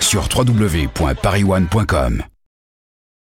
Sur www.parisone.com.